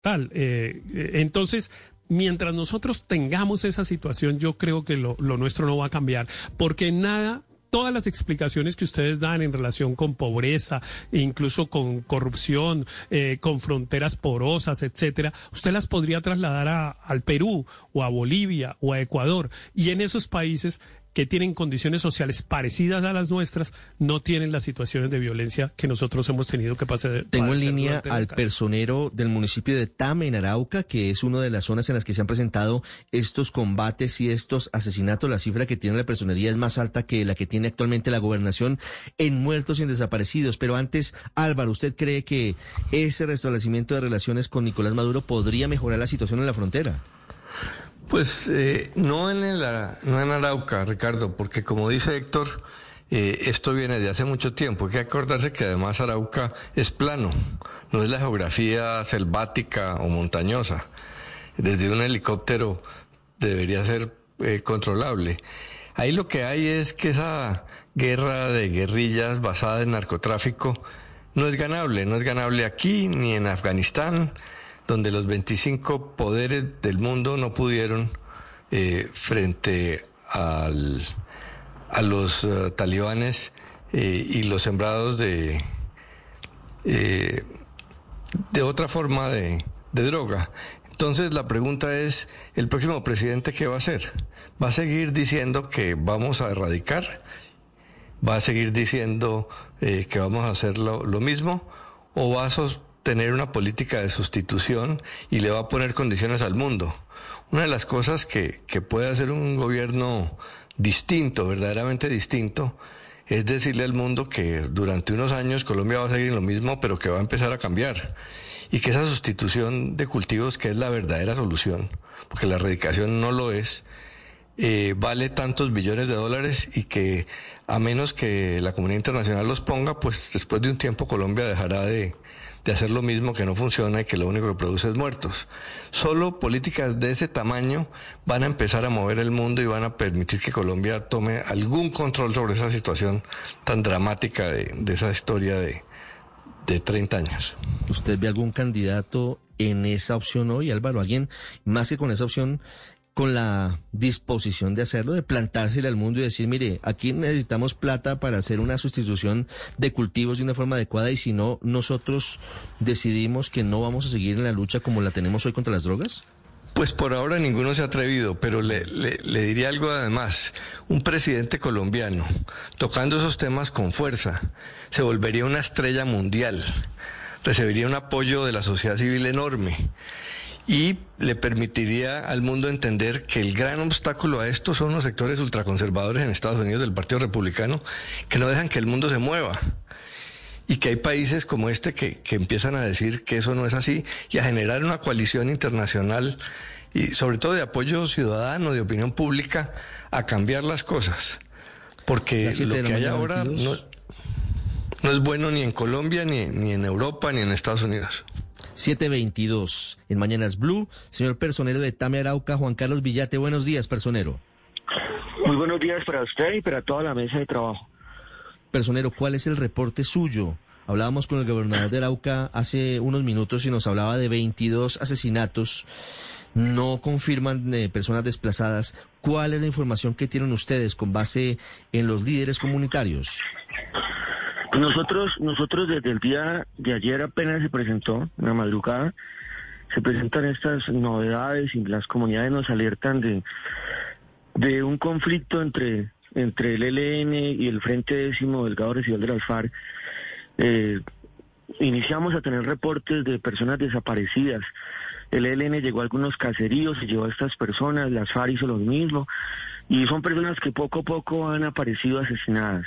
tal. Eh, eh, entonces, mientras nosotros tengamos esa situación, yo creo que lo, lo nuestro no va a cambiar, porque nada todas las explicaciones que ustedes dan en relación con pobreza, incluso con corrupción, eh, con fronteras porosas, etcétera, usted las podría trasladar a, al Perú o a Bolivia o a Ecuador. Y en esos países que tienen condiciones sociales parecidas a las nuestras no tienen las situaciones de violencia que nosotros hemos tenido que pasar. Tengo en línea al personero del municipio de Tame, en Arauca, que es una de las zonas en las que se han presentado estos combates y estos asesinatos. La cifra que tiene la personería es más alta que la que tiene actualmente la gobernación en muertos y en desaparecidos. Pero antes, Álvaro, ¿usted cree que ese restablecimiento de relaciones con Nicolás Maduro podría mejorar la situación en la frontera? Pues eh, no, en el, no en Arauca, Ricardo, porque como dice Héctor, eh, esto viene de hace mucho tiempo. Hay que acordarse que además Arauca es plano, no es la geografía selvática o montañosa. Desde un helicóptero debería ser eh, controlable. Ahí lo que hay es que esa guerra de guerrillas basada en narcotráfico no es ganable, no es ganable aquí ni en Afganistán donde los 25 poderes del mundo no pudieron eh, frente al, a los eh, talibanes eh, y los sembrados de, de otra forma de, droga. Entonces la pregunta es, ¿el próximo presidente qué va a hacer? ¿Va a seguir diciendo que vamos a erradicar? ¿Va a seguir diciendo que vamos a hacer lo, lo mismo? ¿O va a tener una política de sustitución y le va a poner condiciones al mundo. Una de las cosas que, que puede hacer un gobierno distinto, verdaderamente distinto, es decirle al mundo que durante unos años Colombia va a seguir en lo mismo, pero que va a empezar a cambiar. Y que esa sustitución de cultivos, que es la verdadera solución, porque la erradicación no lo es, eh, vale tantos billones de dólares y que a menos que la comunidad internacional los ponga, pues después de un tiempo Colombia dejará de, de hacer lo mismo que no funciona y que lo único que produce es muertos. Solo políticas de ese tamaño van a empezar a mover el mundo y van a permitir que Colombia tome algún control sobre esa situación tan dramática de, esa historia de, de 30 años. ¿Usted ve algún candidato en esa opción hoy, Álvaro? ¿Alguien más que con esa opción con la disposición de hacerlo, de plantársele al mundo y decir, mire, aquí necesitamos plata para hacer una sustitución de cultivos de una forma adecuada y si no, nosotros decidimos que no vamos a seguir en la lucha como la tenemos hoy contra las drogas? Pues por ahora ninguno se ha atrevido, pero le, le, diría algo además. Un presidente colombiano tocando esos temas con fuerza se volvería una estrella mundial, recibiría un apoyo de la sociedad civil enorme y le permitiría al mundo entender que el gran obstáculo a esto son los sectores ultraconservadores en Estados Unidos del Partido Republicano que no dejan que el mundo se mueva y que hay países como este que, que empiezan a decir que eso no es así y a generar una coalición internacional y sobre todo de apoyo ciudadano, de opinión pública, a cambiar las cosas. Porque lo que hay ahora no, no, es bueno ni en Colombia, ni, ni en Europa, ni en Estados Unidos. 722 en Mañanas Blue. Señor personero de Tame Arauca, Juan Carlos Villate, buenos días, personero. Muy buenos días para usted y para toda la mesa de trabajo. Personero, ¿cuál es el reporte suyo? Hablábamos con el gobernador de Arauca hace unos minutos y nos hablaba de 22 asesinatos. No confirman de personas desplazadas. ¿Cuál es la información que tienen ustedes con base en los líderes comunitarios? Nosotros, nosotros desde el día de ayer apenas se presentó, en la madrugada, se presentan estas novedades y las comunidades nos alertan de, de un conflicto entre, entre el ELN y el Frente Décimo Delgado Residual de las FARC. Eh, iniciamos a tener reportes de personas desaparecidas. El ELN llegó a algunos caseríos, se llevó a estas personas, las FARC hizo lo mismo, y son personas que poco a poco han aparecido asesinadas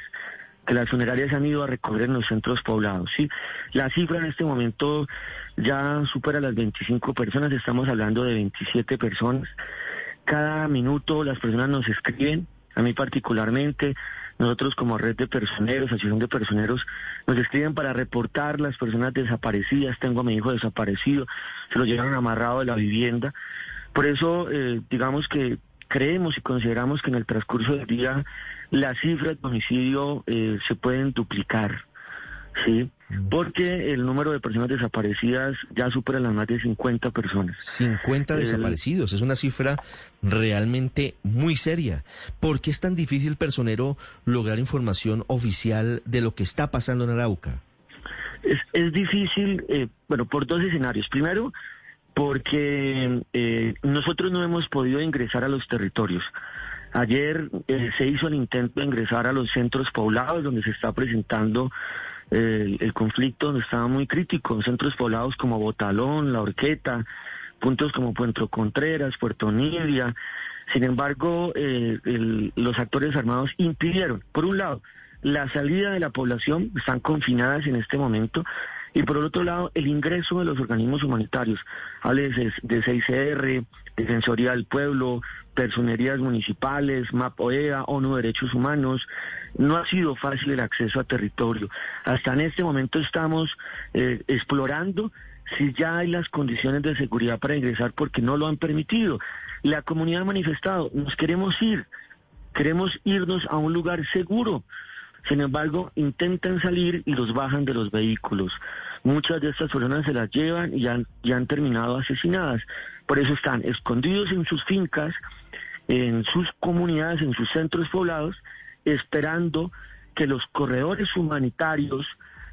que las funerarias han ido a recoger en los centros poblados. Sí, la cifra en este momento ya supera las 25 personas, estamos hablando de 27 personas. Cada minuto las personas nos escriben, a mí particularmente, nosotros como red de personeros, asociación de personeros, nos escriben para reportar las personas desaparecidas. Tengo a mi hijo desaparecido, se lo llevaron amarrado de la vivienda. Por eso, eh, digamos que creemos y consideramos que en el transcurso del día las cifras de homicidio eh, se pueden duplicar. ¿sí? Porque el número de personas desaparecidas ya supera las más de 50 personas. 50 desaparecidos, es una cifra realmente muy seria. ¿Por qué es tan difícil, personero, lograr información oficial de lo que está pasando en Arauca? Es, es difícil, eh, bueno, por dos escenarios. Primero, porque eh, nosotros no hemos podido ingresar a los territorios. Ayer eh, se hizo el intento de ingresar a los centros poblados donde se está presentando eh, el conflicto, donde estaba muy crítico, centros poblados como Botalón, La Orqueta, puntos como Puerto Contreras, Puerto Nidia. Sin embargo, eh, los actores armados impidieron, por un lado, la salida de la población, están confinadas en este momento, y por otro lado, el ingreso de los organismos humanitarios, hables de, Defensoría del Pueblo, personerías municipales, MAPOEA, ONU Derechos Humanos. No ha sido fácil el acceso a territorio. Hasta en este momento estamos eh, explorando si ya hay las condiciones de seguridad para ingresar porque no lo han permitido. La comunidad ha manifestado, nos queremos ir, queremos irnos a un lugar seguro. Sin embargo, intentan salir y los bajan de los vehículos. Muchas de estas personas se las llevan y han, han terminado asesinadas. Por eso están escondidos en sus fincas, en sus comunidades, en sus centros poblados, esperando que los corredores humanitarios,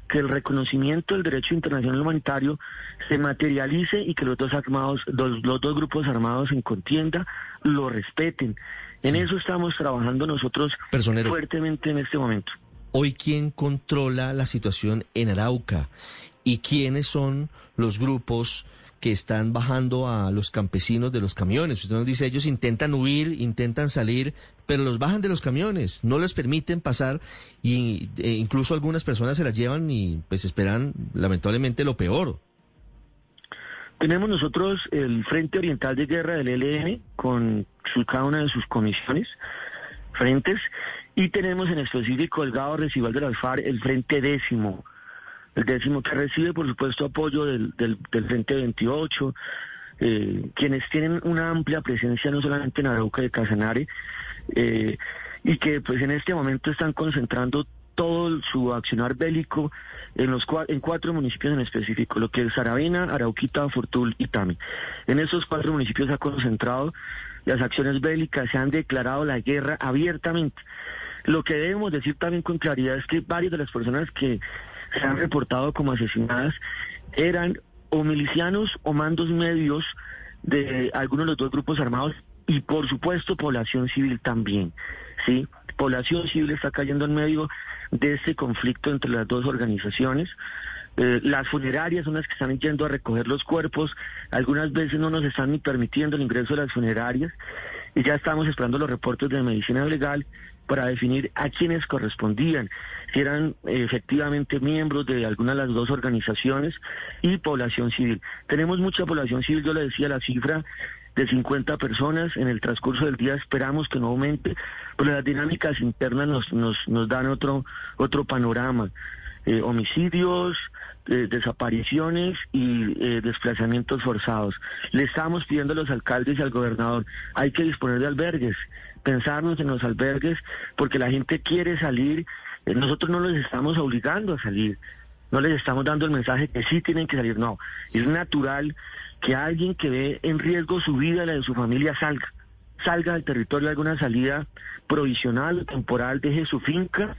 que el reconocimiento del derecho internacional humanitario se materialice y que los dos armados, los, dos grupos armados en contienda lo respeten. En eso estamos trabajando nosotros fuertemente en este momento. Hoy, ¿quién controla la situación en Arauca? ¿Y quiénes son los grupos que están bajando a los campesinos de los camiones? Usted nos dice, ellos intentan huir, intentan salir, pero los bajan de los camiones, no les permiten pasar y e incluso algunas personas se las llevan y pues esperan lamentablemente lo peor. Tenemos nosotros el Frente Oriental de Guerra del ELN con su, cada una de sus comisiones, frentes, y tenemos en específico el Gado Residual de las FARC, el Frente Décimo, el décimo que recibe por supuesto apoyo del, del, Frente 28, eh, quienes tienen una amplia presencia no solamente en Arauca y Casanare, eh, y que pues en este momento están concentrando todo su accionar bélico en los en cuatro municipios en específico, lo que es Saravena, Arauquita, Fortul y Tami. En esos cuatro municipios se ha concentrado las acciones bélicas, se han declarado la guerra abiertamente. Lo que debemos decir también con claridad es que varias de las personas que se han reportado como asesinadas eran o milicianos o mandos medios de algunos de los dos grupos armados y por supuesto población civil también, ¿sí? Población civil está cayendo en medio de este conflicto entre las dos organizaciones. Eh, las funerarias son las que están yendo a recoger los cuerpos, algunas veces no nos están ni permitiendo el ingreso de las funerarias y ya estamos esperando los reportes de medicina legal para definir a quienes correspondían, si eran eh, efectivamente miembros de alguna de las dos organizaciones y población civil. Tenemos mucha población civil, yo le decía la cifra de 50 personas en el transcurso del día esperamos que no aumente, pero las dinámicas internas nos, nos, nos dan otro, otro panorama. Eh, homicidios, eh, desapariciones y eh, desplazamientos forzados. Le estamos pidiendo a los alcaldes y al gobernador, hay que disponer de albergues, pensarnos en los albergues, porque la gente quiere salir, nosotros no los estamos obligando a salir, no les estamos dando el mensaje que sí tienen que salir, no, es natural que alguien que ve en riesgo su vida la de su familia salga, salga del territorio de alguna salida provisional, temporal, deje su finca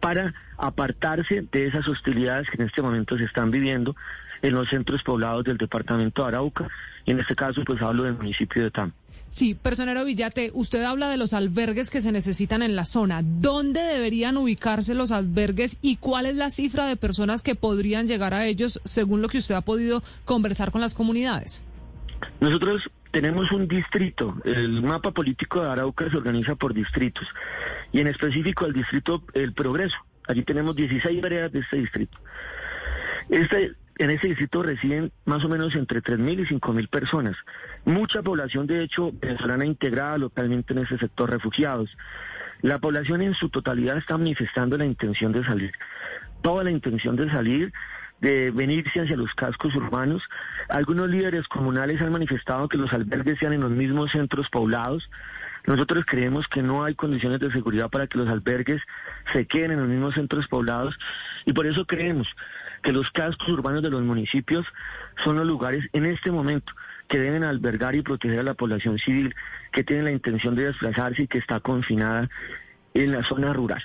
para apartarse de esas hostilidades que en este momento se están viviendo en los centros poblados del departamento de Arauca, y en este caso pues hablo del municipio de Tam. Sí, personero Villate, usted habla de los albergues que se necesitan en la zona. ¿Dónde deberían ubicarse los albergues y cuál es la cifra de personas que podrían llegar a ellos según lo que usted ha podido conversar con las comunidades? Nosotros tenemos un distrito, el mapa político de Arauca se organiza por distritos y en específico el distrito El Progreso. Allí tenemos 16 veredas de este distrito. Este, en este distrito residen más o menos entre 3.000 y 5.000 personas. Mucha población, de hecho, venezolana integrada localmente en ese sector, refugiados. La población en su totalidad está manifestando la intención de salir. Toda la intención de salir de venirse hacia los cascos urbanos. Algunos líderes comunales han manifestado que los albergues sean en los mismos centros poblados. Nosotros creemos que no hay condiciones de seguridad para que los albergues se queden en los mismos centros poblados y por eso creemos que los cascos urbanos de los municipios son los lugares en este momento que deben albergar y proteger a la población civil que tiene la intención de desplazarse y que está confinada en la zona rural.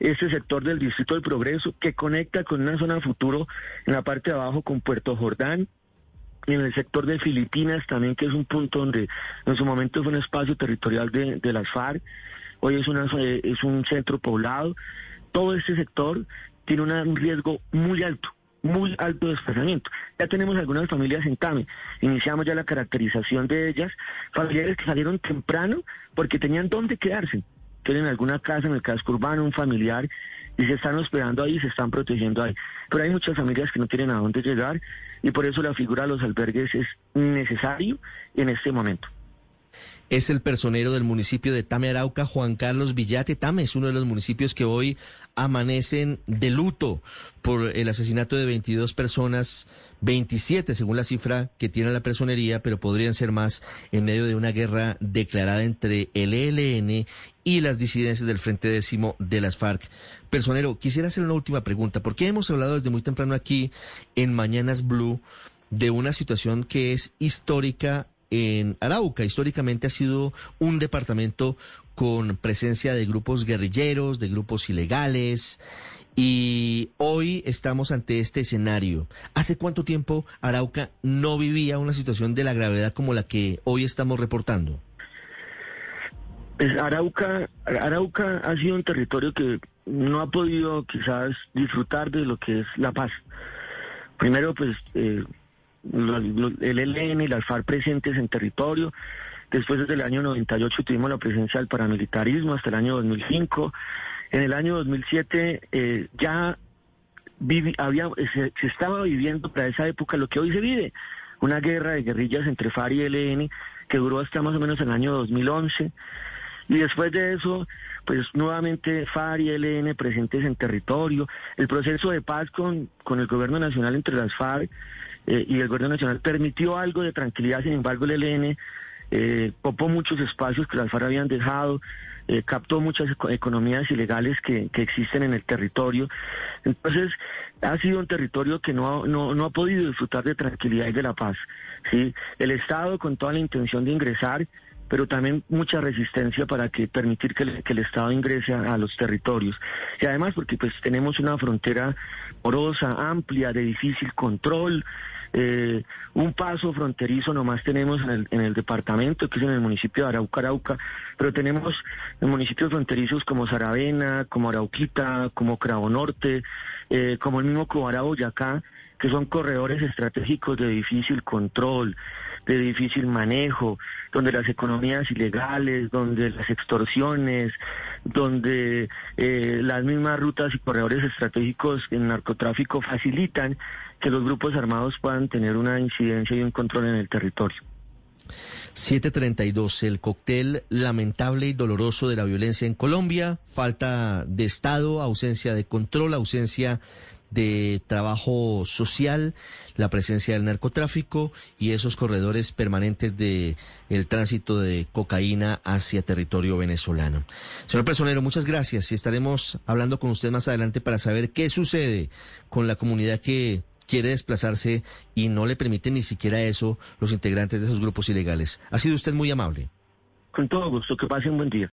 Este sector del Distrito del Progreso que conecta con una zona futuro en la parte de abajo con Puerto Jordán, en el sector de Filipinas también, que es un punto donde en su momento fue un espacio territorial de, las FARC, hoy es, una, es un centro poblado. Todo este sector tiene un riesgo muy alto muy alto de desplazamiento. Ya tenemos algunas familias en Tame, iniciamos ya la caracterización de ellas, familiares que salieron temprano porque tenían dónde quedarse, tienen alguna casa en el casco urbano, un familiar, y se están hospedando ahí, se están protegiendo ahí. Pero hay muchas familias que no tienen a dónde llegar y por eso la figura de los albergues es necesario en este momento es el personero del municipio de Tame Arauca, Juan Carlos Villate. Tame es uno de los municipios que hoy amanecen de luto por el asesinato de 22 personas, 27 según la cifra que tiene la personería, pero podrían ser más en medio de una guerra declarada entre el ELN y las disidencias del Frente Décimo de las FARC. Personero, quisiera hacer una última pregunta, porque hemos hablado desde muy temprano aquí en Mañanas Blue de una situación que es histórica en Arauca. Históricamente ha sido un departamento con presencia de grupos guerrilleros, de grupos ilegales, y hoy estamos ante este escenario. ¿Hace cuánto tiempo Arauca no vivía una situación de la gravedad como la que hoy estamos reportando? Pues Arauca, Arauca ha sido un territorio que no ha podido quizás disfrutar de lo que es la paz. Primero, pues eh, el ELN y las FARC presentes en territorio. Después, desde el año 98, tuvimos la presencia del paramilitarismo hasta el año 2005. En el año 2007 eh, ya había, se, estaba viviendo para esa época lo que hoy se vive, una guerra de guerrillas entre FARC y ELN que duró hasta más o menos el año 2011. Y después de eso, pues nuevamente FARC y ELN presentes en territorio. El proceso de paz con, con el gobierno nacional entre las FARC eh, y el gobierno nacional permitió algo de tranquilidad, sin embargo el ELN eh, copó muchos espacios que las FARC habían dejado, eh, captó muchas economías ilegales que, que, existen en el territorio. Entonces, ha sido un territorio que no, no, no ha podido disfrutar de tranquilidad y de la paz. ¿sí? El Estado, con toda la intención de ingresar, pero también mucha resistencia para que permitir que el Estado ingrese a, los territorios. Y además porque pues tenemos una frontera porosa, amplia, de difícil control, eh, un paso fronterizo nomás tenemos en el, en el departamento, que es en el municipio de Arauca, Arauca, pero tenemos en municipios fronterizos como Saravena, como Arauquita, como Cravo Norte, eh, como el mismo Cobara Boyacá, que son corredores estratégicos de difícil control, de difícil manejo, donde las economías ilegales, donde las extorsiones, donde eh, las mismas rutas y corredores estratégicos en narcotráfico facilitan que los grupos armados puedan tener una incidencia y un control en el territorio. 732, el cóctel lamentable y doloroso de la violencia en Colombia, falta de Estado, ausencia de control, ausencia de trabajo social, la presencia del narcotráfico y esos corredores permanentes de el tránsito de cocaína hacia territorio venezolano. Señor Personero, muchas gracias y estaremos hablando con usted más adelante para saber qué sucede con la comunidad que quiere desplazarse y no le permiten ni siquiera eso los integrantes de esos grupos ilegales. Ha sido usted muy amable. Con todo gusto, que pase un buen día.